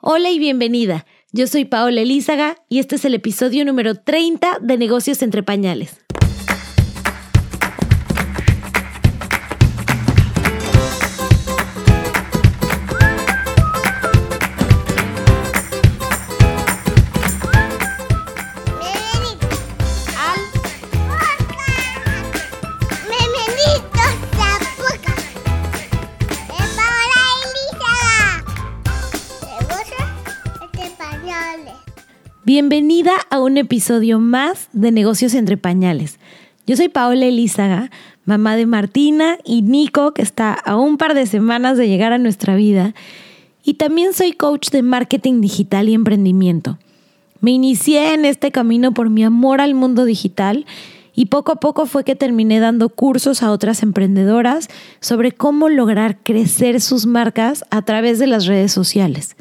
Hola y bienvenida. Yo soy Paola Elízaga y este es el episodio número 30 de Negocios entre Pañales. Bienvenida a un episodio más de Negocios entre Pañales. Yo soy Paola Elízaga, mamá de Martina y Nico, que está a un par de semanas de llegar a nuestra vida. Y también soy coach de marketing digital y emprendimiento. Me inicié en este camino por mi amor al mundo digital y poco a poco fue que terminé dando cursos a otras emprendedoras sobre cómo lograr crecer sus marcas a través de las redes sociales.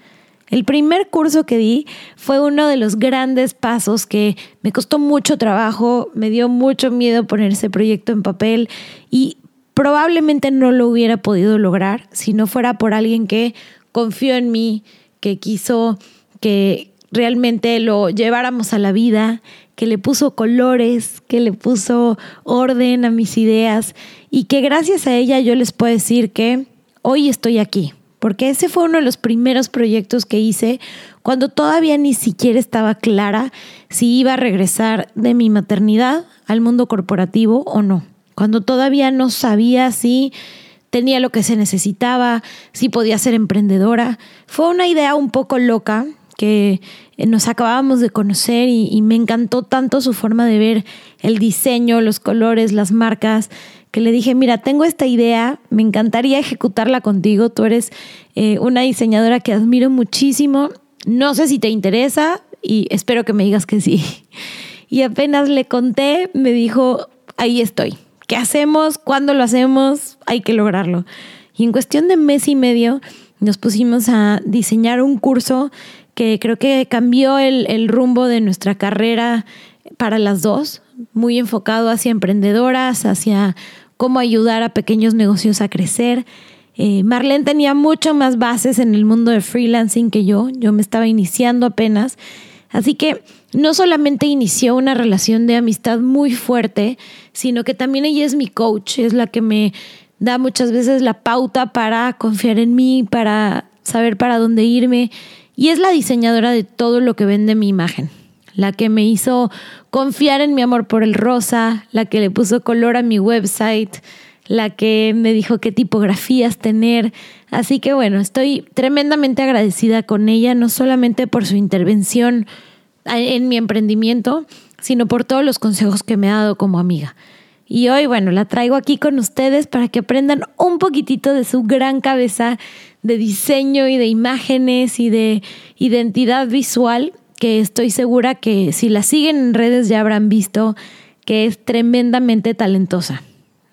El primer curso que di fue uno de los grandes pasos que me costó mucho trabajo, me dio mucho miedo poner ese proyecto en papel y probablemente no lo hubiera podido lograr si no fuera por alguien que confió en mí, que quiso que realmente lo lleváramos a la vida, que le puso colores, que le puso orden a mis ideas y que gracias a ella yo les puedo decir que hoy estoy aquí porque ese fue uno de los primeros proyectos que hice cuando todavía ni siquiera estaba clara si iba a regresar de mi maternidad al mundo corporativo o no, cuando todavía no sabía si tenía lo que se necesitaba, si podía ser emprendedora. Fue una idea un poco loca que nos acabábamos de conocer y, me encantó tanto su forma de ver el diseño, los colores, las marcas, que le dije, mira, tengo esta idea, me encantaría ejecutarla contigo, tú eres eh, una diseñadora que admiro muchísimo, no sé si te interesa y espero que me digas que sí. Y apenas le conté, me dijo, ahí estoy, ¿qué hacemos? ¿Cuándo lo hacemos? Hay que lograrlo. Y en cuestión de mes y medio nos pusimos a diseñar un curso que creo que cambió el, el rumbo de nuestra carrera para las dos, muy enfocado hacia emprendedoras, hacia cómo ayudar a pequeños negocios a crecer. Eh, Marlene tenía mucho más bases en el mundo de freelancing que yo, yo me estaba iniciando apenas, así que no solamente inició una relación de amistad muy fuerte, sino que también ella es mi coach, es la que me da muchas veces la pauta para confiar en mí, para saber para dónde irme, y es la diseñadora de todo lo que vende mi imagen la que me hizo confiar en mi amor por el rosa, la que le puso color a mi website, la que me dijo qué tipografías tener. Así que bueno, estoy tremendamente agradecida con ella, no solamente por su intervención en mi emprendimiento, sino por todos los consejos que me ha dado como amiga. Y hoy, bueno, la traigo aquí con ustedes para que aprendan un poquitito de su gran cabeza de diseño y de imágenes y de identidad visual que estoy segura que si la siguen en redes ya habrán visto que es tremendamente talentosa.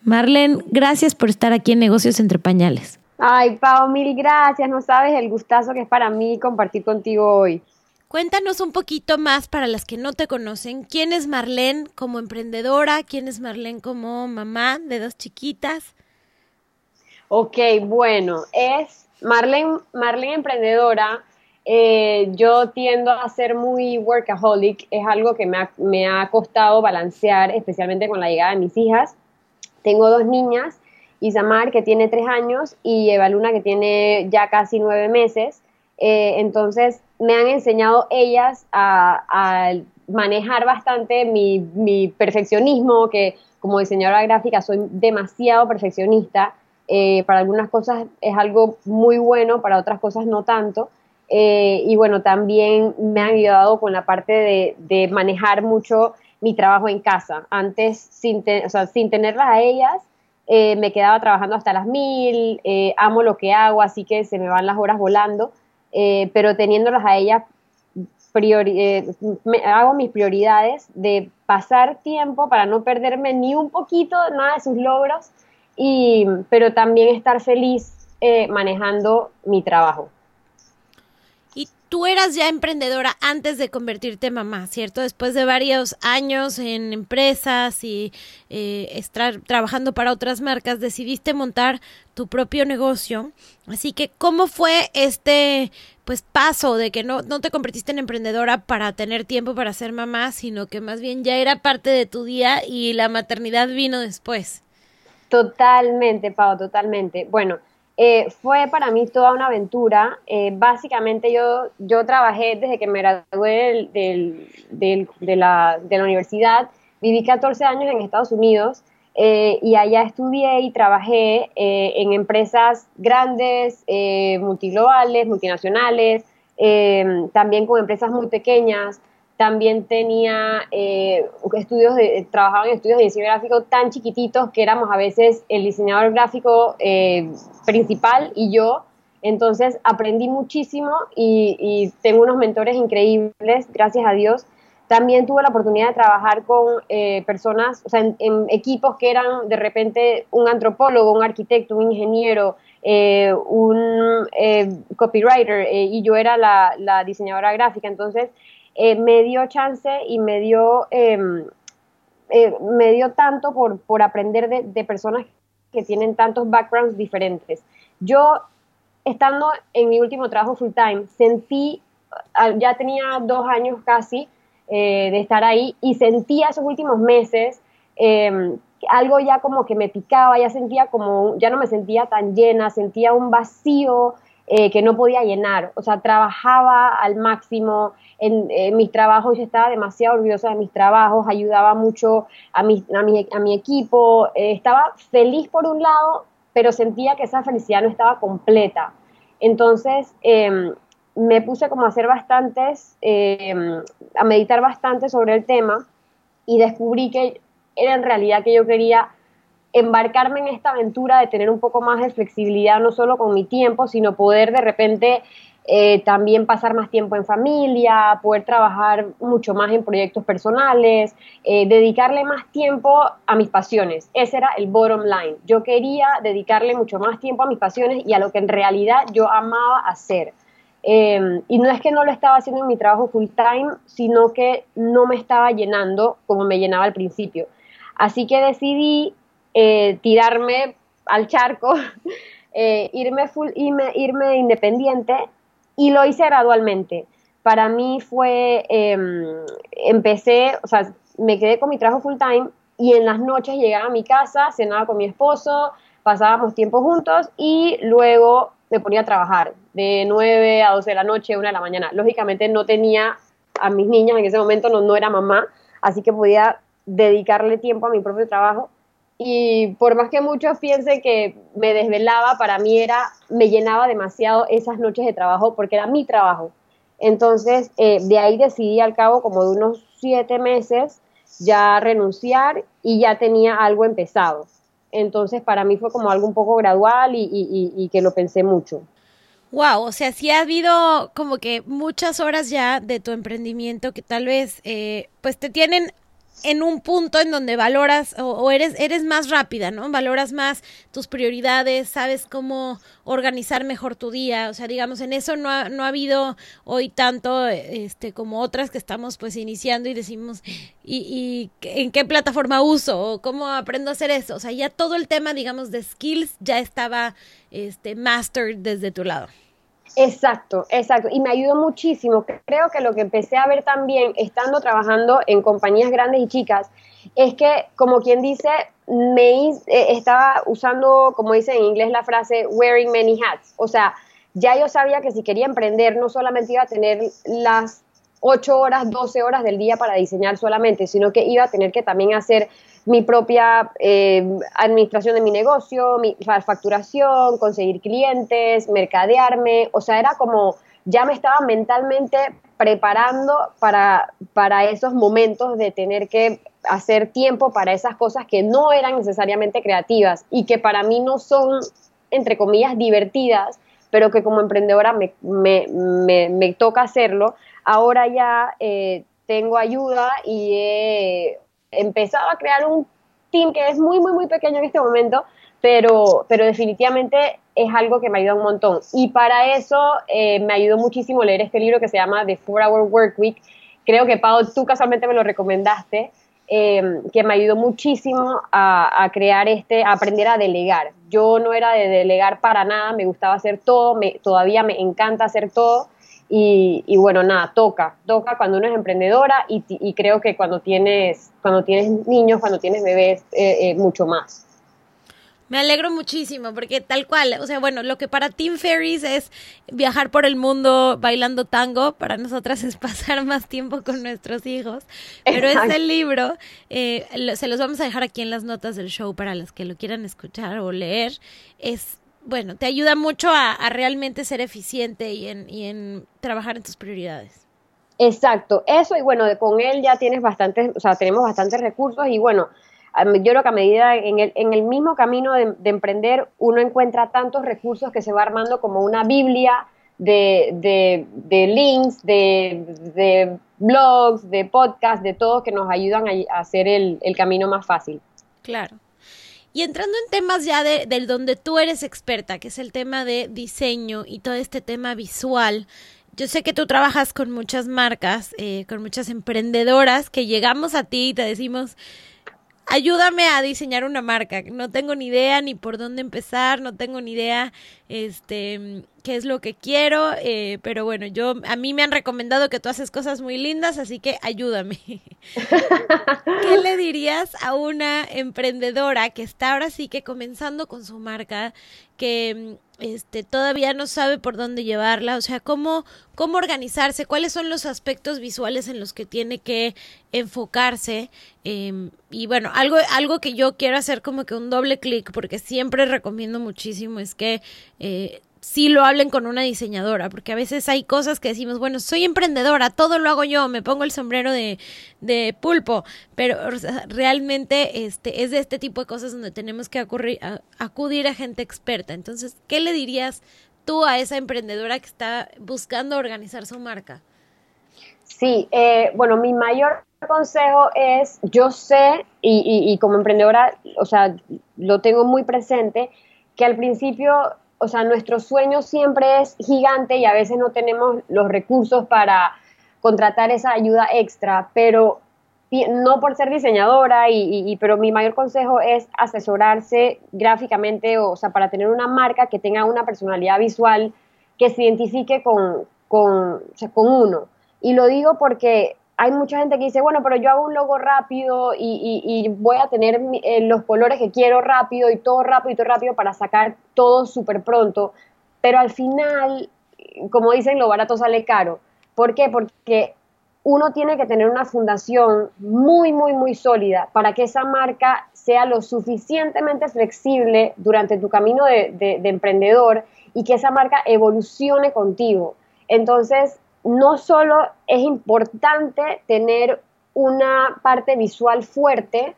Marlene, gracias por estar aquí en Negocios entre Pañales. Ay, Pau, mil gracias. No sabes el gustazo que es para mí compartir contigo hoy. Cuéntanos un poquito más para las que no te conocen. ¿Quién es Marlene como emprendedora? ¿Quién es Marlene como mamá de dos chiquitas? Ok, bueno, es Marlene, Marlene emprendedora eh, yo tiendo a ser muy workaholic, es algo que me ha, costado balancear, especialmente con la llegada de mis hijas. Tengo dos niñas, Isamar que tiene tres años y Eva Luna que tiene ya casi nueve meses. Eh, entonces me han enseñado ellas a, manejar bastante mi, perfeccionismo, que como diseñadora gráfica soy demasiado perfeccionista. Eh, para algunas cosas es algo muy bueno, para otras cosas no tanto. Eh, y bueno, también me han ayudado con la parte de, manejar mucho mi trabajo en casa. Antes, sin, tenerlas a ellas, eh, me quedaba trabajando hasta las mil, eh, amo lo que hago, así que se me van las horas volando, pero teniéndolas a ellas, hago mis prioridades de pasar tiempo para no perderme ni un poquito nada de sus logros, y, pero también estar feliz manejando mi trabajo. Tú eras ya emprendedora antes de convertirte en mamá, ¿cierto? Después de varios años en empresas y eh, estar trabajando para otras marcas, decidiste montar tu propio negocio. Así que, ¿cómo fue este pues paso de que no, no te convertiste en emprendedora para tener tiempo para ser mamá, sino que más bien ya era parte de tu día y la maternidad vino después? Totalmente, Pau, totalmente. Bueno, eh, fue para mí toda una aventura. Eh, básicamente yo, yo trabajé desde que me gradué de, la, universidad, viví 14 años en Estados Unidos eh, y allá estudié y trabajé en empresas grandes, multiglobales, multinacionales, también con empresas muy pequeñas también tenía eh, estudios de, trabajaba en estudios de diseño gráfico tan chiquititos que éramos a veces el diseñador gráfico eh, principal y yo. Entonces aprendí muchísimo y, tengo unos mentores increíbles, gracias a Dios. También tuve la oportunidad de trabajar con eh, personas, o sea, en, equipos que eran de repente un antropólogo, un arquitecto, un ingeniero, un copywriter y yo era la, la diseñadora gráfica. Entonces, eh, me dio chance y me dio, em, eh, me dio tanto por, por aprender de, personas que tienen tantos backgrounds diferentes. Yo, estando en mi último trabajo full time, sentí, ah, ya tenía dos años casi eh, de estar ahí y sentía esos últimos meses em, algo ya como que me picaba, ya sentía como, ya no me sentía tan llena, sentía un vacío que no podía llenar. O sea, trabajaba al máximo, en, mis trabajos, yo estaba demasiado orgullosa de mis trabajos, ayudaba mucho a mi, a mi, equipo, eh, estaba feliz por un lado, pero sentía que esa felicidad no estaba completa. Entonces, em, me puse como a hacer bastantes, em, a meditar bastante sobre el tema y descubrí que era en realidad que yo quería embarcarme en esta aventura de tener un poco más de flexibilidad, no solo con mi tiempo, sino poder de repente eh, también pasar más tiempo en familia, poder trabajar mucho más en proyectos personales, eh, dedicarle más tiempo a mis pasiones. Ese era el bottom line. Yo quería dedicarle mucho más tiempo a mis pasiones y a lo que en realidad yo amaba hacer. Em, y no es que no lo estaba haciendo en mi trabajo full time, sino que no me estaba llenando como me llenaba al principio. Así que decidí eh, tirarme al charco, irme, full, irme, irme independiente y lo hice gradualmente. Para mí fue, em, empecé, o sea, me quedé con mi trabajo full time y en las noches llegaba a mi casa, cenaba con mi esposo, pasábamos tiempo juntos y luego me ponía a trabajar de 9 a 12 de la noche, 1 de la mañana. Lógicamente no tenía a mis niñas en ese momento, no, no era mamá, así que podía dedicarle tiempo a mi propio trabajo y por más que muchos piensen que me desvelaba, para mí era, me llenaba demasiado esas noches de trabajo porque era mi trabajo. Entonces, eh, de ahí decidí al cabo como de unos siete meses ya renunciar y ya tenía algo empezado. Entonces, para mí fue como algo un poco gradual y, que lo pensé mucho. Wow, o sea, sí ha habido como que muchas horas ya de tu emprendimiento que tal vez eh, pues te tienen en un punto en donde valoras o, eres, eres más rápida, ¿no? Valoras más tus prioridades, sabes cómo organizar mejor tu día, o sea, digamos, en eso no ha, no ha habido hoy tanto este, como otras que estamos pues iniciando y decimos, ¿y, y en qué plataforma uso? ¿O cómo aprendo a hacer eso? O sea, ya todo el tema, digamos, de skills ya estaba este, mastered desde tu lado. Exacto, exacto. Y me ayudó muchísimo. Creo que lo que empecé a ver también, estando trabajando en compañías grandes y chicas, es que, como quien dice, me eh, estaba usando, como dice en inglés la frase, wearing many hats. O sea, ya yo sabía que si quería emprender, no solamente iba a tener las 8 horas, 12 horas del día para diseñar solamente, sino que iba a tener que también hacer mi propia eh, administración de mi negocio, mi facturación, conseguir clientes, mercadearme, o sea, era como ya me estaba mentalmente preparando para, para esos momentos de tener que hacer tiempo para esas cosas que no eran necesariamente creativas y que para mí no son, entre comillas, divertidas, pero que como emprendedora me, me, toca hacerlo. Ahora ya eh, tengo ayuda y he empezado a crear un team que es muy, muy, muy pequeño en este momento, pero, pero definitivamente es algo que me ayuda un montón. Y para eso eh, me ayudó muchísimo leer este libro que se llama The Four Hour Work Week. Creo que, Pau, tú casualmente me lo recomendaste, eh, que me ayudó muchísimo a, crear este, a aprender a delegar. Yo no era de delegar para nada, me gustaba hacer todo, me, todavía me encanta hacer todo. Y, bueno, nada, toca, toca cuando uno es emprendedora y, creo que cuando tienes, cuando tienes niños, cuando tienes bebés, eh, mucho más. Me alegro muchísimo porque tal cual, o sea, bueno, lo que para Tim Ferris es viajar por el mundo bailando tango, para nosotras es pasar más tiempo con nuestros hijos. Pero este libro eh, se los vamos a dejar aquí en las notas del show para los que lo quieran escuchar o leer. Es bueno, te ayuda mucho a, realmente ser eficiente y en, y en trabajar en tus prioridades. Exacto, eso y bueno, con él ya tienes bastantes, o sea, tenemos bastantes recursos y bueno, yo creo que a medida en el, en el mismo camino de, emprender, uno encuentra tantos recursos que se va armando como una Biblia de, de, links, de, blogs, de podcasts, de todo que nos ayudan a, hacer el, camino más fácil. Claro. Y entrando en temas ya de, del donde tú eres experta, que es el tema de diseño y todo este tema visual, yo sé que tú trabajas con muchas marcas, eh, con muchas emprendedoras que llegamos a ti y te decimos, ayúdame a diseñar una marca. No tengo ni idea ni por dónde empezar, no tengo ni idea este qué es lo que quiero, eh, pero bueno, yo a mí me han recomendado que tú haces cosas muy lindas, así que ayúdame. ¿Qué le dirías a una emprendedora que está ahora sí que comenzando con su marca, que este, todavía no sabe por dónde llevarla, o sea, cómo, cómo organizarse, cuáles son los aspectos visuales en los que tiene que enfocarse. Em, y bueno, algo, algo que yo quiero hacer como que un doble clic, porque siempre recomiendo muchísimo, es que eh, sí lo hablen con una diseñadora, porque a veces hay cosas que decimos, bueno, soy emprendedora, todo lo hago yo, me pongo el sombrero de, de pulpo, pero realmente este, es de este tipo de cosas donde tenemos que acudir a gente experta. Entonces, ¿qué le dirías tú a esa emprendedora que está buscando organizar su marca? Sí, eh, bueno, mi mayor consejo es, yo sé, y, y como emprendedora, o sea, lo tengo muy presente, que al principio o sea, nuestro sueño siempre es gigante y a veces no tenemos los recursos para contratar esa ayuda extra, pero no por ser diseñadora, y, pero mi mayor consejo es asesorarse gráficamente, o, sea, para tener una marca que tenga una personalidad visual que se identifique con, con, con uno. Y lo digo porque hay mucha gente que dice, bueno, pero yo hago un logo rápido y, voy a tener eh, los colores que quiero rápido y todo rápido y todo rápido para sacar todo súper pronto. Pero al final, como dicen, lo barato sale caro. ¿Por qué? Porque uno tiene que tener una fundación muy, muy, muy sólida para que esa marca sea lo suficientemente flexible durante tu camino de, de emprendedor y que esa marca evolucione contigo. Entonces, no solo es importante tener una parte visual fuerte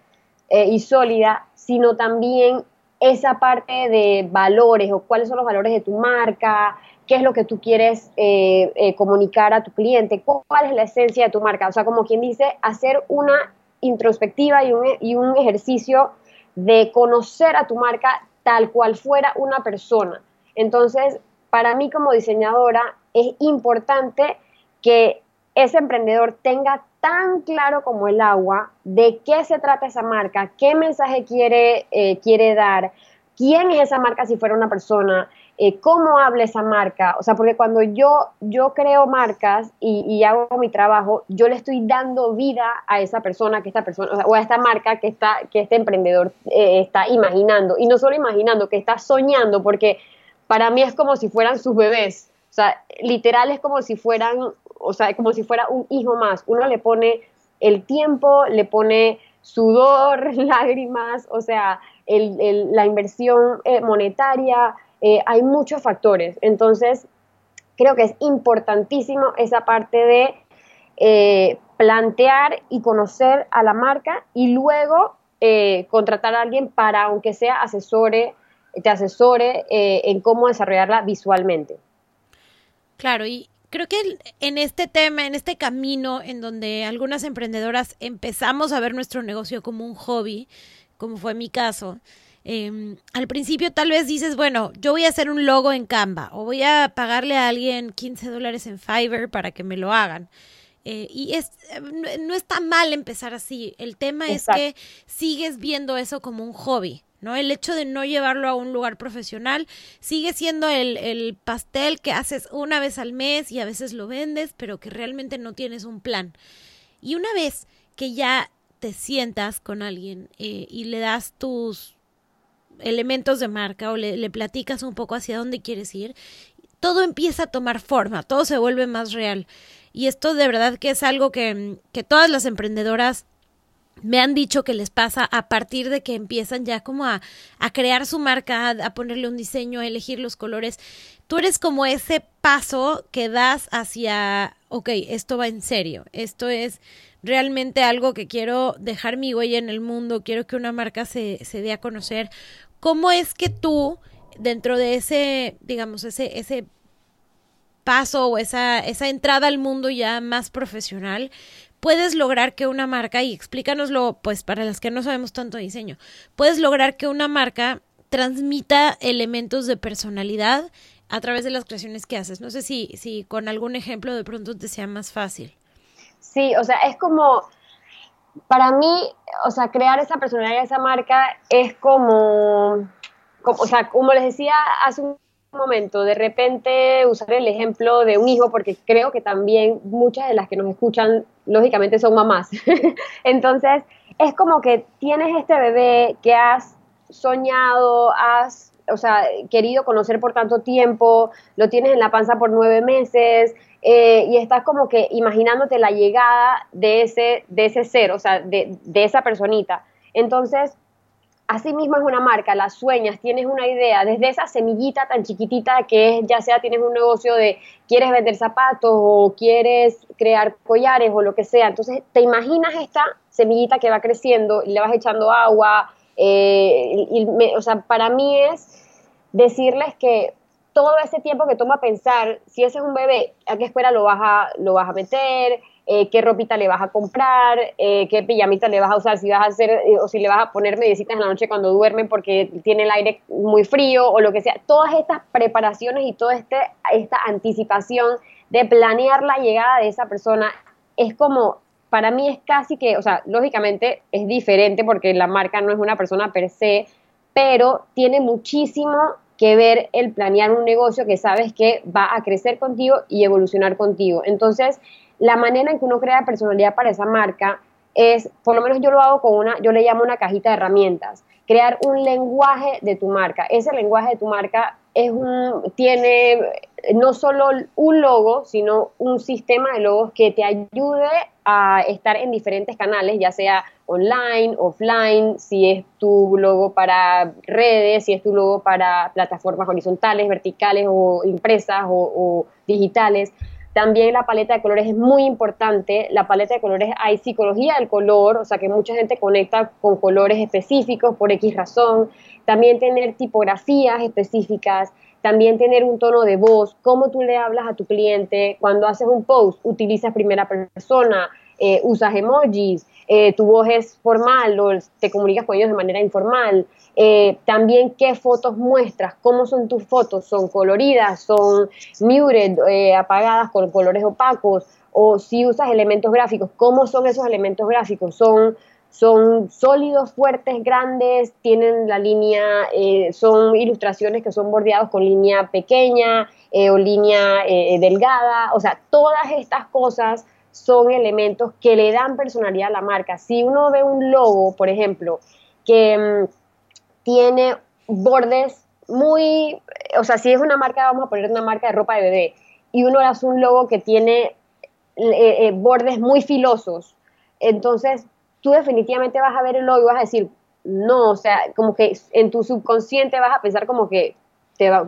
eh, y sólida, sino también esa parte de valores o cuáles son los valores de tu marca, qué es lo que tú quieres eh, eh, comunicar a tu cliente, cuál es la esencia de tu marca. O sea, como quien dice, hacer una introspectiva y un, y un ejercicio de conocer a tu marca tal cual fuera una persona. Entonces, para mí como diseñadora es importante que ese emprendedor tenga tan claro como el agua de qué se trata esa marca, qué mensaje quiere, eh, quiere dar, quién es esa marca si fuera una persona, eh, cómo habla esa marca. O sea, porque cuando yo, yo creo marcas y, hago mi trabajo, yo le estoy dando vida a esa persona, que esta persona, o, a esta marca que, está, que este emprendedor eh, está imaginando. Y no solo imaginando, que está soñando, porque para mí es como si fueran sus bebés. O sea, literal es como si fueran, o sea, como si fuera un hijo más. Uno le pone el tiempo, le pone sudor, lágrimas, o sea, la inversión eh, monetaria, eh, hay muchos factores. Entonces, creo que es importantísimo esa parte de eh, plantear y conocer a la marca y luego contratar a alguien para, aunque sea asesore, te asesore en cómo desarrollarla visualmente. Claro, y creo que en este tema, en este camino en donde algunas emprendedoras empezamos a ver nuestro negocio como un hobby, como fue mi caso, Em, al principio tal vez dices, bueno, yo voy a hacer un logo en Canva o voy a pagarle a alguien 15 dólares en Fiverr para que me lo hagan. Eh, y es, no, está mal empezar así. El tema es que sigues viendo eso como un hobby. ¿No? El hecho de no llevarlo a un lugar profesional sigue siendo el, el, pastel que haces una vez al mes y a veces lo vendes, pero que realmente no tienes un plan. Y una vez que ya te sientas con alguien eh, y le das tus elementos de marca o le, le platicas un poco hacia dónde quieres ir, todo empieza a tomar forma, todo se vuelve más real. Y esto de verdad que es algo que, que todas las emprendedoras me han dicho que les pasa a partir de que empiezan ya como a, crear su marca, a ponerle un diseño, a elegir los colores. Tú eres como ese paso que das hacia, ok, esto va en serio, esto es realmente algo que quiero dejar mi huella en el mundo, quiero que una marca se, se dé a conocer. ¿Cómo es que tú, dentro de ese, digamos, ese, ese paso o esa, esa entrada al mundo ya más profesional, puedes lograr que una marca, y explícanoslo, pues para las que no sabemos tanto diseño, puedes lograr que una marca transmita elementos de personalidad a través de las creaciones que haces. No sé si, si con algún ejemplo de pronto te sea más fácil. Sí, o sea, es como, para mí, o sea, crear esa personalidad esa marca es como, como, o sea, como les decía hace un momento, de repente usar el ejemplo de un hijo, porque creo que también muchas de las que nos escuchan, lógicamente, son mamás. Entonces, es como que tienes este bebé que has soñado, has, o sea, querido conocer por tanto tiempo, lo tienes en la panza por nueve meses, eh, y estás como que imaginándote la llegada de ese, de ese ser, o sea, de, de esa personita. Entonces, así mismo es una marca, la sueñas, tienes una idea, desde esa semillita tan chiquitita que es, ya sea tienes un negocio de quieres vender zapatos o quieres crear collares o lo que sea, entonces te imaginas esta semillita que va creciendo y le vas echando agua, eh, y, o sea, para mí es decirles que todo ese tiempo que toma pensar, si ese es un bebé, ¿a qué escuela lo vas a, lo vas a meter? Eh, qué ropita le vas a comprar, eh, qué pijamita le vas a usar, si vas a hacer eh, o si le vas a poner medicinas en la noche cuando duermen porque tiene el aire muy frío o lo que sea. Todas estas preparaciones y toda este, esta anticipación de planear la llegada de esa persona es como, para mí es casi que, o sea, lógicamente es diferente porque la marca no es una persona per se, pero tiene muchísimo que ver el planear un negocio que sabes que va a crecer contigo y evolucionar contigo. Entonces, la manera en que uno crea personalidad para esa marca es, por lo menos yo lo hago con una, yo le llamo una cajita de herramientas, crear un lenguaje de tu marca. Ese lenguaje de tu marca es un, tiene no solo un logo, sino un sistema de logos que te ayude a estar en diferentes canales, ya sea online, offline, si es tu logo para redes, si es tu logo para plataformas horizontales, verticales o impresas o, o digitales. También la paleta de colores es muy importante. La paleta de colores hay psicología del color, o sea que mucha gente conecta con colores específicos por X razón. También tener tipografías específicas, también tener un tono de voz, cómo tú le hablas a tu cliente. Cuando haces un post, utilizas primera persona, eh, usas emojis, eh, tu voz es formal o te comunicas con ellos de manera informal. Eh, también qué fotos muestras, cómo son tus fotos, son coloridas, son muted, eh, apagadas con colores opacos, o si usas elementos gráficos, cómo son esos elementos gráficos, son, son sólidos, fuertes, grandes, tienen la línea, eh, son ilustraciones que son bordeados con línea pequeña o línea delgada, o sea, todas estas cosas son elementos que le dan personalidad a la marca. Si uno ve un logo, por ejemplo, que mm, tiene bordes muy, o sea, si es una marca, vamos a poner una marca de ropa de bebé, y uno hace un logo que tiene eh, eh, bordes muy filosos, entonces tú definitivamente vas a ver el logo y vas a decir, no, o sea, como que en tu subconsciente vas a pensar como que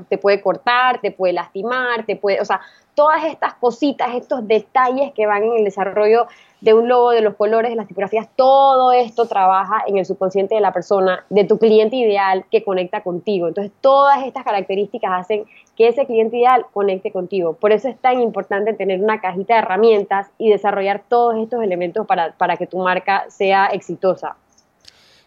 te, puede cortar, te puede lastimar, te puede, o sea, todas estas cositas, estos detalles que van en el desarrollo de un logo, de los colores, de las tipografías, todo esto trabaja en el subconsciente de la persona, de tu cliente ideal que conecta contigo. Entonces, todas estas características hacen que ese cliente ideal conecte contigo. Por eso es tan importante tener una cajita de herramientas y desarrollar todos estos elementos para, para que tu marca sea exitosa.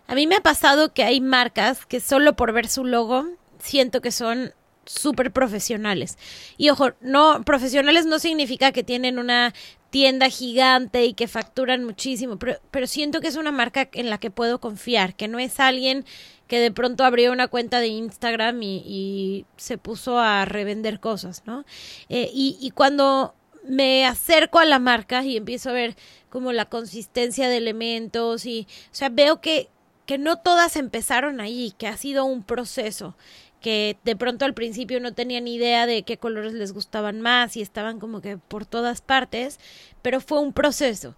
A mí me ha pasado que hay marcas que solo por ver su logo siento que son súper profesionales. Y ojo, no, profesionales no significa que tienen una tienda gigante y que facturan muchísimo, pero, pero siento que es una marca en la que puedo confiar, que no es alguien que de pronto abrió una cuenta de Instagram y, se puso a revender cosas, ¿no? Eh, y, y cuando me acerco a la marca y empiezo a ver como la consistencia de elementos y, o sea, veo que, que no todas empezaron ahí, que ha sido un proceso que de pronto al principio no tenían idea de qué colores les gustaban más y estaban como que por todas partes, pero fue un proceso.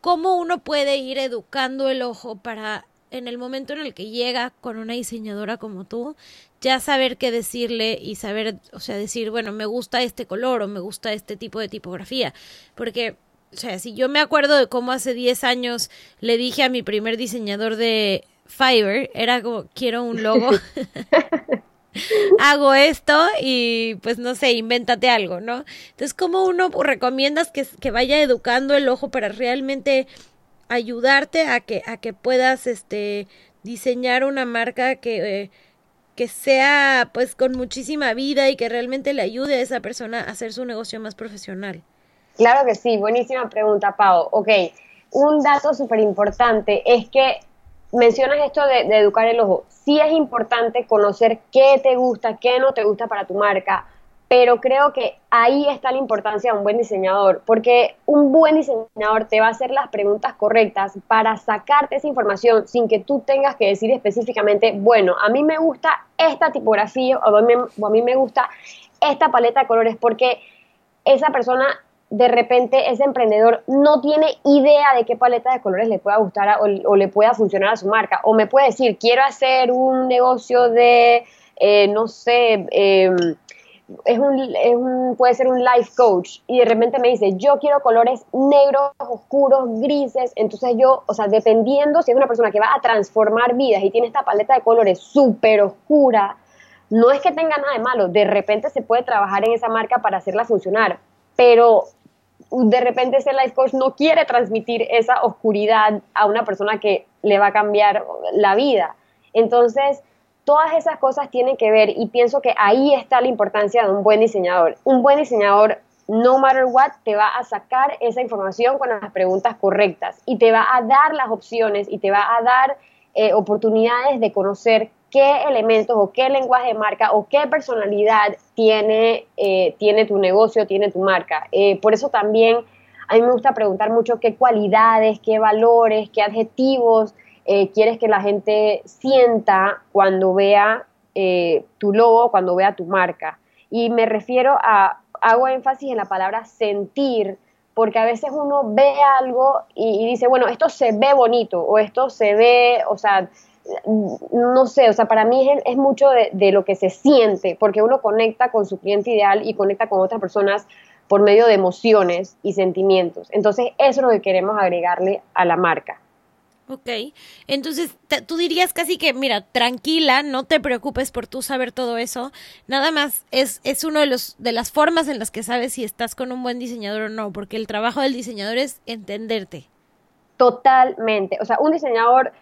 ¿Cómo uno puede ir educando el ojo para en el momento en el que llega con una diseñadora como tú, ya saber qué decirle y saber, o sea, decir, bueno, me gusta este color o me gusta este tipo de tipografía, porque o sea, si yo me acuerdo de cómo hace 10 años le dije a mi primer diseñador de Fiverr, era como, quiero un logo. hago esto y pues no sé, invéntate algo, ¿no? Entonces, ¿cómo uno recomiendas que, que vaya educando el ojo para realmente ayudarte a que, a que puedas este, diseñar una marca que, eh, que sea pues con muchísima vida y que realmente le ayude a esa persona a hacer su negocio más profesional? Claro que sí, buenísima pregunta, Pau. Ok, un dato súper importante es que mencionas esto de, educar el ojo. Sí es importante conocer qué te gusta, qué no te gusta para tu marca, pero creo que ahí está la importancia de un buen diseñador, porque un buen diseñador te va a hacer las preguntas correctas para sacarte esa información sin que tú tengas que decir específicamente, bueno, a mí me gusta esta tipografía o a mí, o a mí me gusta esta paleta de colores, porque esa persona de repente ese emprendedor no tiene idea de qué paleta de colores le pueda gustar o, le pueda funcionar a su marca. O me puede decir, quiero hacer un negocio de, eh, no sé, em, es, un, puede ser un life coach y de repente me dice, yo quiero colores negros, oscuros, grises. Entonces yo, o sea, dependiendo si es una persona que va a transformar vidas y tiene esta paleta de colores súper oscura, no es que tenga nada de malo, de repente se puede trabajar en esa marca para hacerla funcionar, pero de repente ese life coach no quiere transmitir esa oscuridad a una persona que le va a cambiar la vida. Entonces, todas esas cosas tienen que ver y pienso que ahí está la importancia de un buen diseñador. Un buen diseñador, no matter what, te va a sacar esa información con las preguntas correctas y te va a dar las opciones y te va a dar eh, oportunidades de conocer qué elementos o qué lenguaje de marca o qué personalidad tiene, eh, tiene tu negocio, tiene tu marca. Eh, por eso también a mí me gusta preguntar mucho qué cualidades, qué valores, qué adjetivos eh, quieres que la gente sienta cuando vea tu logo, cuando vea tu marca. Y me refiero a, hago énfasis en la palabra sentir, porque a veces uno ve algo y, y dice, bueno, esto se ve bonito o esto se ve, o sea, no sé, o sea, para mí es, mucho de, lo que se siente, porque uno conecta con su cliente ideal y conecta con otras personas por medio de emociones y sentimientos. Entonces, eso es lo que queremos agregarle a la marca. Ok, entonces tú dirías casi que, mira, tranquila, no te preocupes por tú saber todo eso, nada más es, es uno de, los, de las formas en las que sabes si estás con un buen diseñador o no, porque el trabajo del diseñador es entenderte. Totalmente, o sea, un diseñador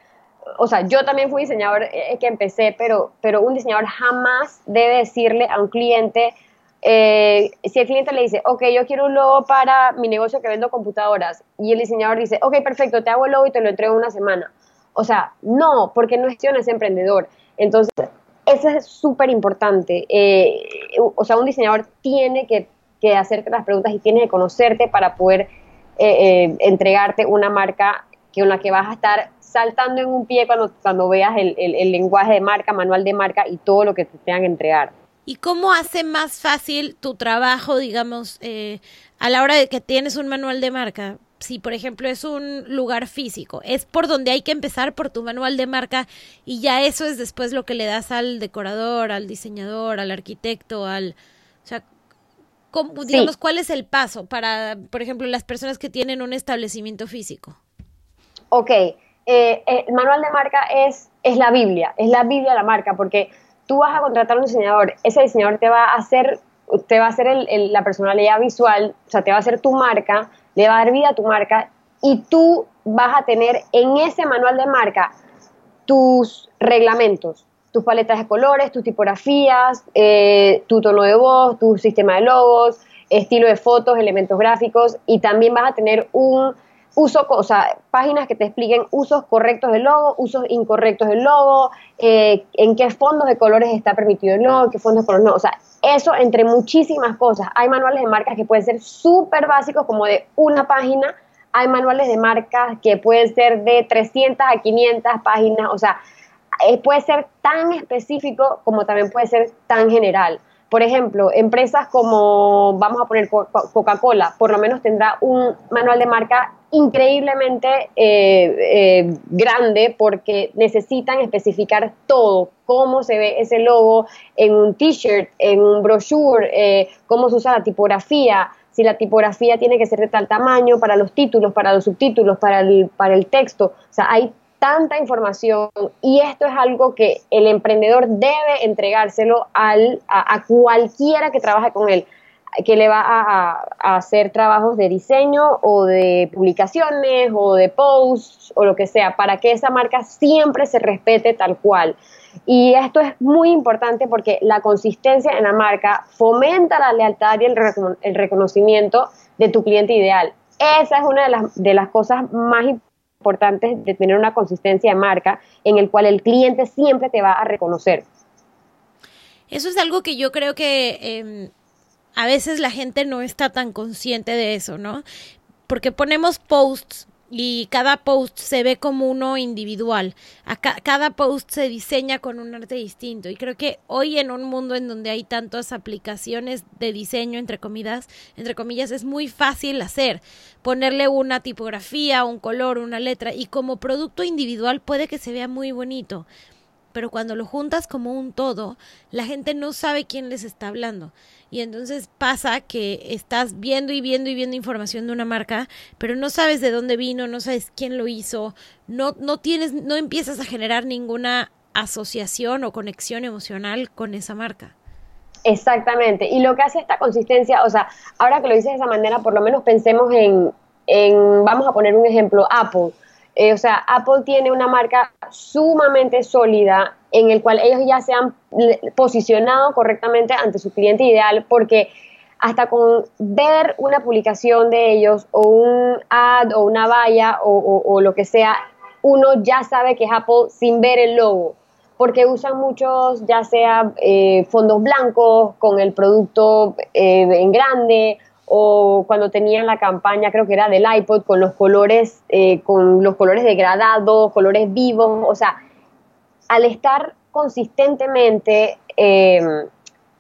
o sea, yo también fui diseñador eh, que empecé, pero, pero un diseñador jamás debe decirle a un cliente, eh, si el cliente le dice, ok, yo quiero un logo para mi negocio que vendo computadoras, y el diseñador dice, ok, perfecto, te hago el logo y te lo entrego en una semana. O sea, no, porque no es ese emprendedor. Entonces, eso es súper importante. Eh, o sea, un diseñador tiene que, que, hacerte las preguntas y tiene que conocerte para poder entregarte una marca con la que vas a estar saltando en un pie cuando, cuando veas el, el, lenguaje de marca, manual de marca y todo lo que te tengan que entregar. ¿Y cómo hace más fácil tu trabajo, digamos, eh, a la hora de que tienes un manual de marca? Si, por ejemplo, es un lugar físico, es por donde hay que empezar por tu manual de marca y ya eso es después lo que le das al decorador, al diseñador, al arquitecto, al... O sea, digamos, ¿cuál es el paso para, por ejemplo, las personas que tienen un establecimiento físico? Ok, eh, eh, el manual de marca es, es la Biblia, es la Biblia de la marca, porque tú vas a contratar a un diseñador, ese diseñador te va a hacer, te va a hacer la personalidad visual, o sea, te va a hacer tu marca, le va a dar vida a tu marca y tú vas a tener en ese manual de marca tus reglamentos, tus paletas de colores, tus tipografías, eh, tu tono de voz, tu sistema de logos, estilo de fotos, elementos gráficos y también vas a tener un uso, o sea, páginas que te expliquen usos correctos del logo, usos incorrectos del logo, eh, en qué fondos de colores está permitido el logo, qué fondos de colores no. O sea, eso entre muchísimas cosas. Hay manuales de marcas que pueden ser súper básicos, como de una página. Hay manuales de marcas que pueden ser de 300 a 500 páginas. O sea, eh, puede ser tan específico como también puede ser tan general. Por ejemplo, empresas como, vamos a poner Coca-Cola, por lo menos tendrá un manual de marca increíblemente eh, eh, grande porque necesitan especificar todo, cómo se ve ese logo en un t-shirt, en un brochure, eh, cómo se usa la tipografía, si la tipografía tiene que ser de tal tamaño para los títulos, para los subtítulos, para el, para el texto. O sea, hay tanta información y esto es algo que el emprendedor debe entregárselo al, a, cualquiera que trabaje con él, que le va a, hacer trabajos de diseño o de publicaciones o de posts o lo que sea, para que esa marca siempre se respete tal cual. Y esto es muy importante porque la consistencia en la marca fomenta la lealtad y el, reconocimiento de tu cliente ideal. Esa es una de las, de las cosas más importantes importante de tener una consistencia de marca en el cual el cliente siempre te va a reconocer. Eso es algo que yo creo que em, a veces la gente no está tan consciente de eso, ¿no? Porque ponemos posts y cada post se ve como uno individual. cada post se diseña con un arte distinto. Y creo que hoy en un mundo en donde hay tantas aplicaciones de diseño, entre comillas, entre comillas, es muy fácil hacer. Ponerle una tipografía, un color, una letra. Y como producto individual puede que se vea muy bonito pero cuando lo juntas como un todo, la gente no sabe quién les está hablando. Y entonces pasa que estás viendo y viendo y viendo información de una marca, pero no sabes de dónde vino, no sabes quién lo hizo, no, no tienes, no empiezas a generar ninguna asociación o conexión emocional con esa marca. Exactamente. Y lo que hace esta consistencia, o sea, ahora que lo dices de esa manera, por lo menos pensemos en, en vamos a poner un ejemplo, Apple. Eh, o sea, Apple tiene una marca sumamente sólida en el cual ellos ya se han posicionado correctamente ante su cliente ideal porque hasta con ver una publicación de ellos o un ad o una valla o, lo que sea, uno ya sabe que es Apple sin ver el logo porque usan muchos, ya sea eh, fondos blancos con el producto eh, en grande o cuando tenían la campaña, creo que era del iPod, con los colores, eh, con los colores degradados, colores vivos, o sea, al estar consistentemente eh,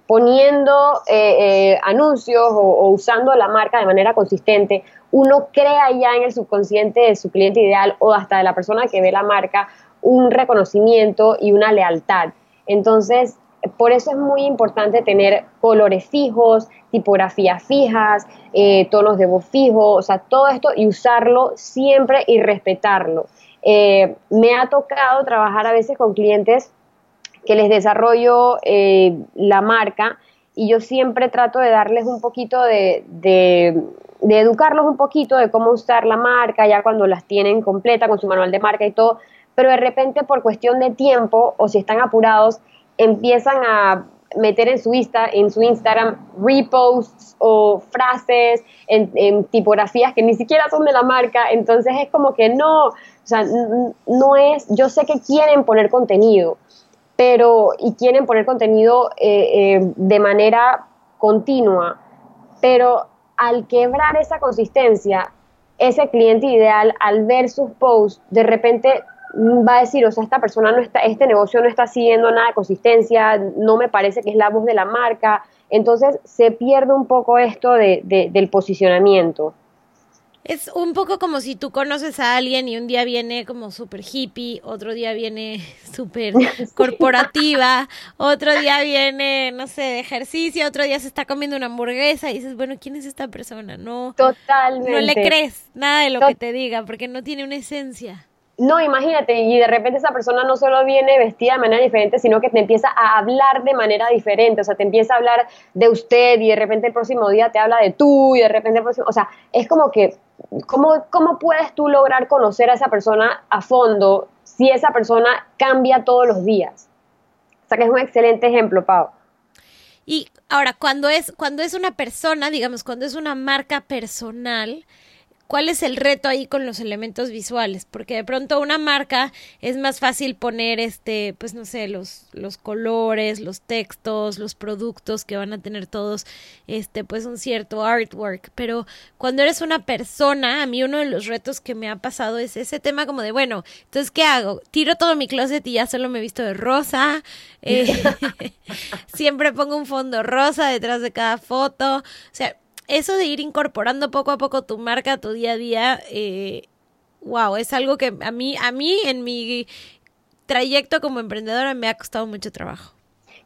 poniendo eh, anuncios o, usando la marca de manera consistente, uno crea ya en el subconsciente de su cliente ideal o hasta de la persona que ve la marca un reconocimiento y una lealtad. Entonces, por eso es muy importante tener colores fijos, tipografías fijas, eh, tonos de voz fijos, o sea, todo esto y usarlo siempre y respetarlo. Eh, me ha tocado trabajar a veces con clientes que les desarrollo eh, la marca y yo siempre trato de darles un poquito de, de, de, educarlos un poquito de cómo usar la marca ya cuando las tienen completa con su manual de marca y todo, pero de repente por cuestión de tiempo o si están apurados, empiezan a meter en su, Insta, en su Instagram reposts o frases en, tipografías que ni siquiera son de la marca, entonces es como que no, o sea, no es, yo sé que quieren poner contenido, pero, y quieren poner contenido eh, eh, de manera continua, pero al quebrar esa consistencia, ese cliente ideal, al ver sus posts, de repente va a decir, o sea, esta persona no está, este negocio no está siguiendo nada de consistencia, no me parece que es la voz de la marca, entonces se pierde un poco esto de, del posicionamiento. Es un poco como si tú conoces a alguien y un día viene como súper hippie, otro día viene súper corporativa, otro día viene, no sé, de ejercicio, otro día se está comiendo una hamburguesa y dices, bueno, ¿quién es esta persona? No, Totalmente. no le crees nada de lo que te diga porque no tiene una esencia. No, imagínate, y de repente esa persona no solo viene vestida de manera diferente, sino que te empieza a hablar de manera diferente, o sea, te empieza a hablar de usted y de repente el próximo día te habla de tú y de repente el próximo, o sea, es como que, ¿cómo, cómo puedes tú lograr conocer a esa persona a fondo si esa persona cambia todos los días. O sea que es un excelente ejemplo, Pau. Y ahora, cuando es, cuando es una persona, digamos, cuando es una marca personal, ¿Cuál es el reto ahí con los elementos visuales? Porque de pronto una marca es más fácil poner este, pues no sé, los, los colores, los textos, los productos que van a tener todos, este, pues un cierto artwork. Pero cuando eres una persona, a mí uno de los retos que me ha pasado es ese tema como de, bueno, entonces, ¿qué hago? Tiro todo mi closet y ya solo me he visto de rosa. Eh, siempre pongo un fondo rosa detrás de cada foto. O sea, eso de ir incorporando poco a poco tu marca a tu día a día, eh, wow, es algo que a mí, a mí en mi trayecto como emprendedora me ha costado mucho trabajo.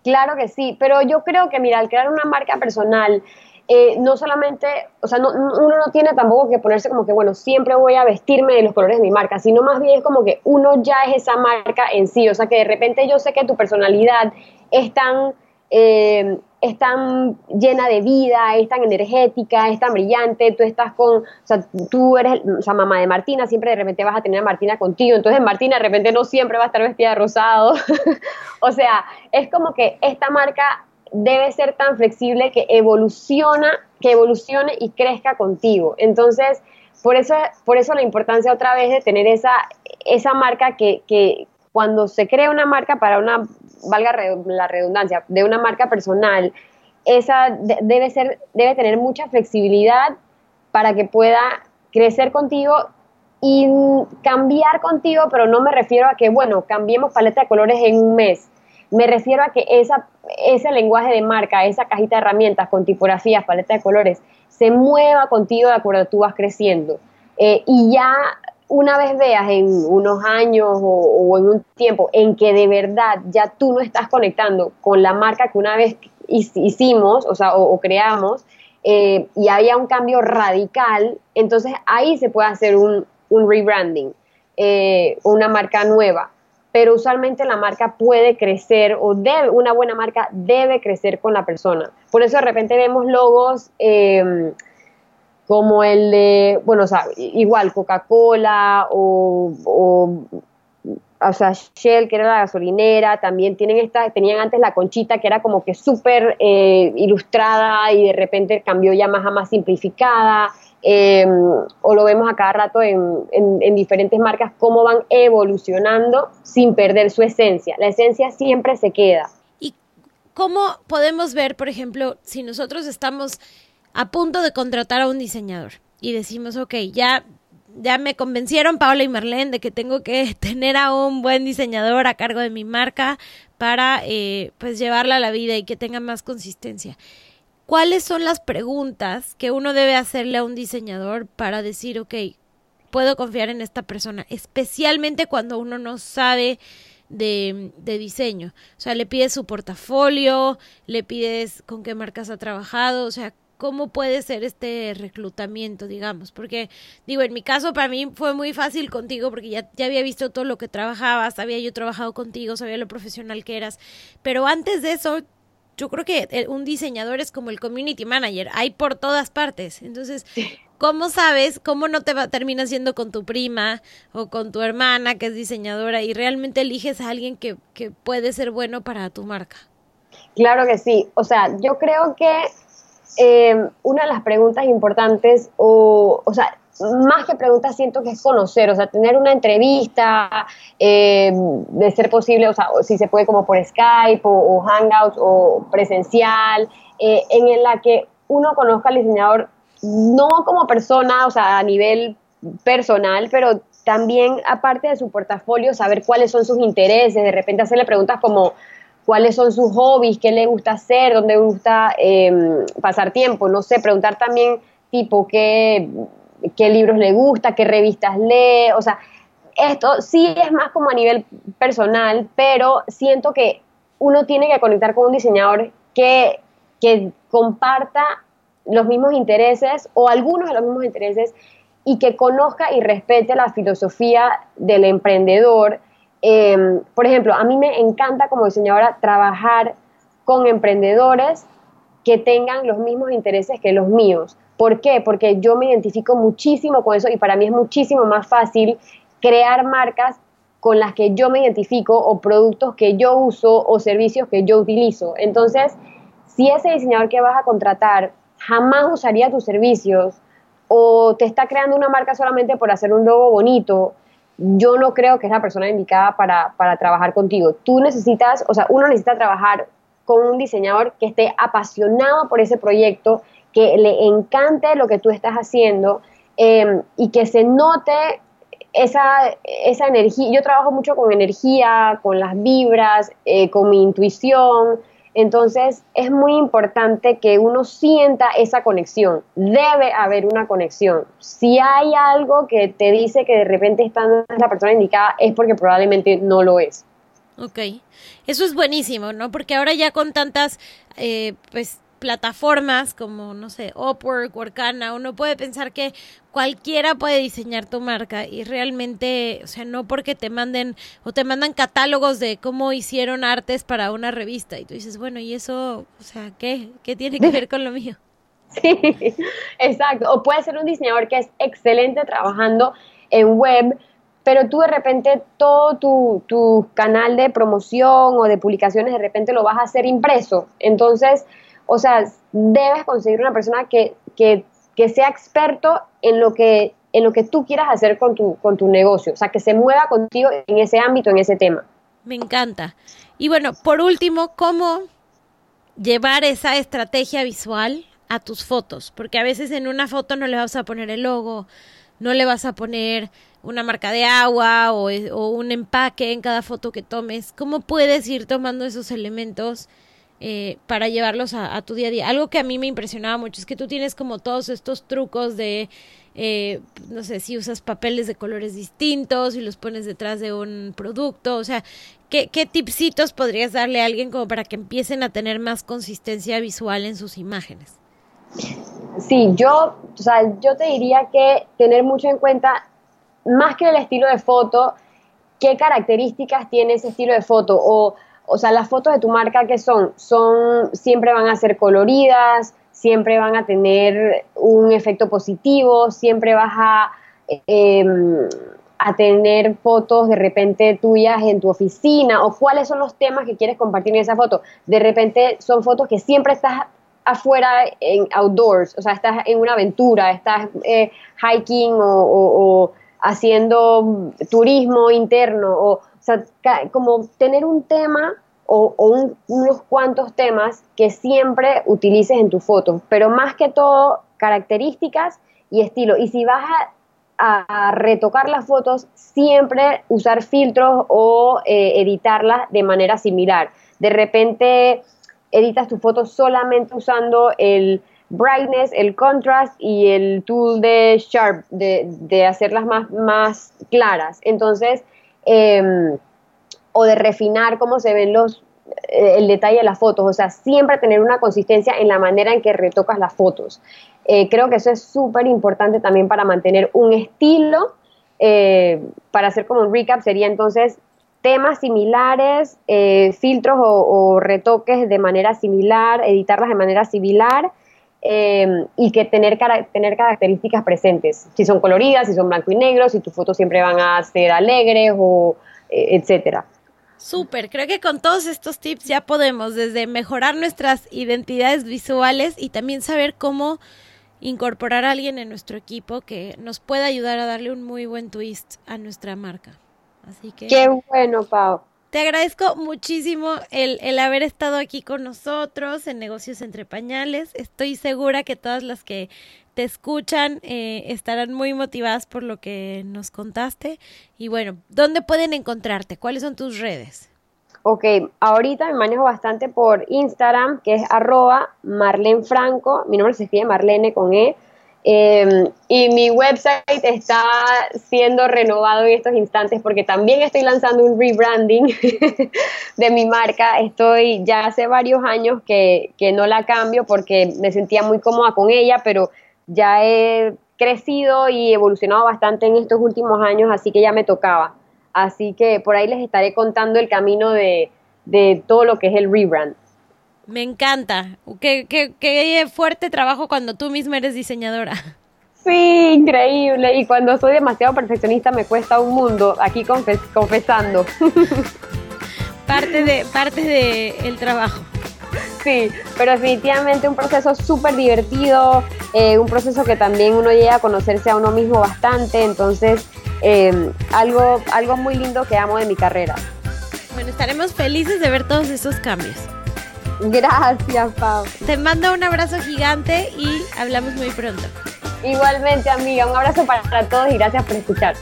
Claro que sí, pero yo creo que, mira, al crear una marca personal, eh, no solamente, o sea, uno no tiene tampoco que ponerse como que, bueno, siempre voy a vestirme de los colores de mi marca, sino más bien es como que uno ya es esa marca en sí, o sea, que de repente yo sé que tu personalidad es tan eh, es tan llena de vida, es tan energética, es tan brillante, tú estás con, o sea, tú eres, o sea, mamá de Martina, siempre de repente vas a tener a Martina contigo, entonces Martina de repente no siempre va a estar vestida de rosado, o sea, es como que esta marca debe ser tan flexible que evoluciona, que evolucione y crezca contigo, entonces, por eso, por eso la importancia otra vez de tener esa, esa marca que, que cuando se crea una marca para una valga la redundancia, de una marca personal, esa debe, ser, debe tener mucha flexibilidad para que pueda crecer contigo y cambiar contigo, pero no me refiero a que, bueno, cambiemos paleta de colores en un mes. Me refiero a que esa, ese lenguaje de marca, esa cajita de herramientas con tipografías, paleta de colores, se mueva contigo de acuerdo a tú vas creciendo. Eh, y ya una vez veas en unos años o, en un tiempo en que de verdad ya tú no estás conectando con la marca que una vez hicimos, o sea, o, creamos, eh, y haya un cambio radical, entonces ahí se puede hacer un, rebranding, eh, una marca nueva. Pero usualmente la marca puede crecer o debe, una buena marca debe crecer con la persona. Por eso de repente vemos logos eh, como el de, bueno, o sea, igual Coca-Cola o, o, sea, Shell, que era la gasolinera, también tienen esta, tenían antes la conchita que era como que súper eh, ilustrada y de repente cambió ya más a más simplificada, em, o lo vemos a cada rato en, en diferentes marcas, cómo van evolucionando sin perder su esencia. La esencia siempre se queda. ¿Y cómo podemos ver, por ejemplo, si nosotros estamos a punto de contratar a un diseñador y decimos, ok, ya, ya me convencieron Paula y Marlene de que tengo que tener a un buen diseñador a cargo de mi marca para eh, pues llevarla a la vida y que tenga más consistencia. ¿Cuáles son las preguntas que uno debe hacerle a un diseñador para decir, ok, puedo confiar en esta persona, especialmente cuando uno no sabe de, de, diseño. O sea, le pides su portafolio, le pides con qué marcas ha trabajado, o sea, cómo puede ser este reclutamiento, digamos, porque digo, en mi caso para mí fue muy fácil contigo porque ya, ya había visto todo lo que trabajabas, había yo trabajado contigo, sabía lo profesional que eras, pero antes de eso yo creo que un diseñador es como el community manager, hay por todas partes. Entonces, ¿cómo sabes cómo no te va, termina siendo con tu prima o con tu hermana que es diseñadora y realmente eliges a alguien que, que puede ser bueno para tu marca? Claro que sí. O sea, yo creo que eh, una de las preguntas importantes, o, o sea, más que preguntas siento que es conocer, o sea, tener una entrevista, eh, de ser posible, o sea, si se puede como por Skype o, Hangouts o presencial, eh, en la que uno conozca al diseñador no como persona, o sea, a nivel personal, pero también aparte de su portafolio, saber cuáles son sus intereses, de repente hacerle preguntas como, cuáles son sus hobbies, qué le gusta hacer, dónde gusta em, pasar tiempo, no sé, preguntar también tipo qué, qué libros le gusta, qué revistas lee, o sea, esto sí es más como a nivel personal, pero siento que uno tiene que conectar con un diseñador que, que comparta los mismos intereses o algunos de los mismos intereses y que conozca y respete la filosofía del emprendedor, Em, por ejemplo, a mí me encanta como diseñadora trabajar con emprendedores que tengan los mismos intereses que los míos. ¿Por qué? Porque yo me identifico muchísimo con eso y para mí es muchísimo más fácil crear marcas con las que yo me identifico o productos que yo uso o servicios que yo utilizo. Entonces, si ese diseñador que vas a contratar jamás usaría tus servicios o te está creando una marca solamente por hacer un logo bonito, yo no creo que es la persona indicada para, para trabajar contigo. Tú necesitas, o sea, uno necesita trabajar con un diseñador que esté apasionado por ese proyecto, que le encante lo que tú estás haciendo em, y que se note esa, esa energía. Yo trabajo mucho con energía, con las vibras, eh, con mi intuición. Entonces es muy importante que uno sienta esa conexión. Debe haber una conexión. Si hay algo que te dice que de repente está la persona indicada, es porque probablemente no lo es. Ok, eso es buenísimo, ¿no? Porque ahora ya con tantas, eh, pues, plataformas como, no sé, Upwork, Workana, uno puede pensar que cualquiera puede diseñar tu marca y realmente, o sea, no porque te manden o te mandan catálogos de cómo hicieron artes para una revista y tú dices, bueno, ¿y eso, o sea, qué? ¿Qué tiene que ver con lo mío? Sí, exacto. O puede ser un diseñador que es excelente trabajando en web, pero tú de repente todo tu, tu, canal de promoción o de publicaciones de repente lo vas a hacer impreso. Entonces, o sea, debes conseguir una persona que, que, que sea experto en lo que, en lo que tú quieras hacer con tu, con tu negocio, o sea, que se mueva contigo en ese ámbito, en ese tema. Me encanta. Y bueno, por último, ¿cómo llevar esa estrategia visual a tus fotos? Porque a veces en una foto no le vas a poner el logo, no le vas a poner una marca de agua o, o, un empaque en cada foto que tomes. ¿Cómo puedes ir tomando esos elementos eh, para llevarlos a, tu día a día? Algo que a mí me impresionaba mucho es que tú tienes como todos estos trucos de, eh, no sé, si usas papeles de colores distintos y los pones detrás de un producto, o sea, ¿qué, qué tipsitos podrías darle a alguien como para que empiecen a tener más consistencia visual en sus imágenes? Sí, yo, o sea, yo te diría que tener mucho en cuenta más que el estilo de foto, qué características tiene ese estilo de foto o, o sea, las fotos de tu marca que son, son siempre van a ser coloridas, siempre van a tener un efecto positivo, siempre vas a, em, a tener fotos de repente tuyas en tu oficina. O cuáles son los temas que quieres compartir en esa foto. De repente son fotos que siempre estás afuera en outdoors, o sea, estás en una aventura, estás eh, hiking o haciendo turismo interno, o, sea, como tener un tema o, unos cuantos temas que siempre utilices en tu foto, pero más que todo características y estilo. Y si vas a, retocar las fotos, siempre usar filtros o eh, editarlas de manera similar. De repente editas tu foto solamente usando el brightness, el contrast y el tool de sharp, de, hacerlas más, más claras. Entonces, em, o de refinar cómo se ven los, eh, el detalle de las fotos, o sea, siempre tener una consistencia en la manera en que retocas las fotos. Eh, creo que eso es súper importante también para mantener un estilo. Eh, para hacer como un recap, sería entonces temas similares, filtros o, o, retoques de manera similar, editarlas de manera similar eh, y que tener, tener características presentes, si son coloridas, si son blanco y negro, si tus fotos siempre van a ser alegres o eh, etcétera. Súper, creo que con todos estos tips ya podemos desde mejorar nuestras identidades visuales y también saber cómo incorporar a alguien en nuestro equipo que nos pueda ayudar a darle un muy buen twist a nuestra marca. Así que... Qué bueno, Pau. Te agradezco muchísimo el, el, haber estado aquí con nosotros en Negocios Entre Pañales. Estoy segura que todas las que te escuchan eh, estarán muy motivadas por lo que nos contaste. Y bueno, ¿dónde pueden encontrarte? ¿Cuáles son tus redes? Ok, ahorita me manejo bastante por Instagram, que es arroba Marlene Franco. Mi nombre se escribe Marlene con E. Em, y mi website está siendo renovado en estos instantes porque también estoy lanzando un rebranding de mi marca. Estoy ya hace varios años que, que no la cambio porque me sentía muy cómoda con ella, pero ya he crecido y evolucionado bastante en estos últimos años, así que ya me tocaba. Así que por ahí les estaré contando el camino de, de todo lo que es el rebrand. Me encanta. Qué, qué, qué, fuerte trabajo cuando tú misma eres diseñadora. Sí, increíble. Y cuando soy demasiado perfeccionista me cuesta un mundo, aquí confesando. Parte de, parte de el trabajo. Sí, pero definitivamente un proceso súper divertido, eh, un proceso que también uno llega a conocerse a uno mismo bastante, entonces eh, algo, algo muy lindo que amo de mi carrera. Bueno, estaremos felices de ver todos esos cambios. Gracias, Pau. Te mando un abrazo gigante y hablamos muy pronto. Igualmente, amiga, un abrazo para todos y gracias por escuchar.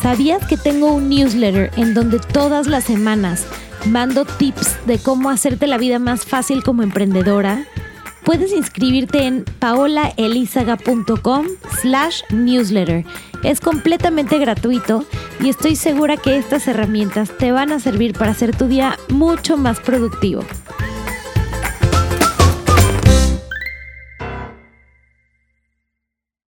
¿Sabías que tengo un newsletter en donde todas las semanas mando tips de cómo hacerte la vida más fácil como emprendedora? Puedes inscribirte en paolaelizaga.com slash newsletter. Es completamente gratuito y estoy segura que estas herramientas te van a servir para hacer tu día mucho más productivo.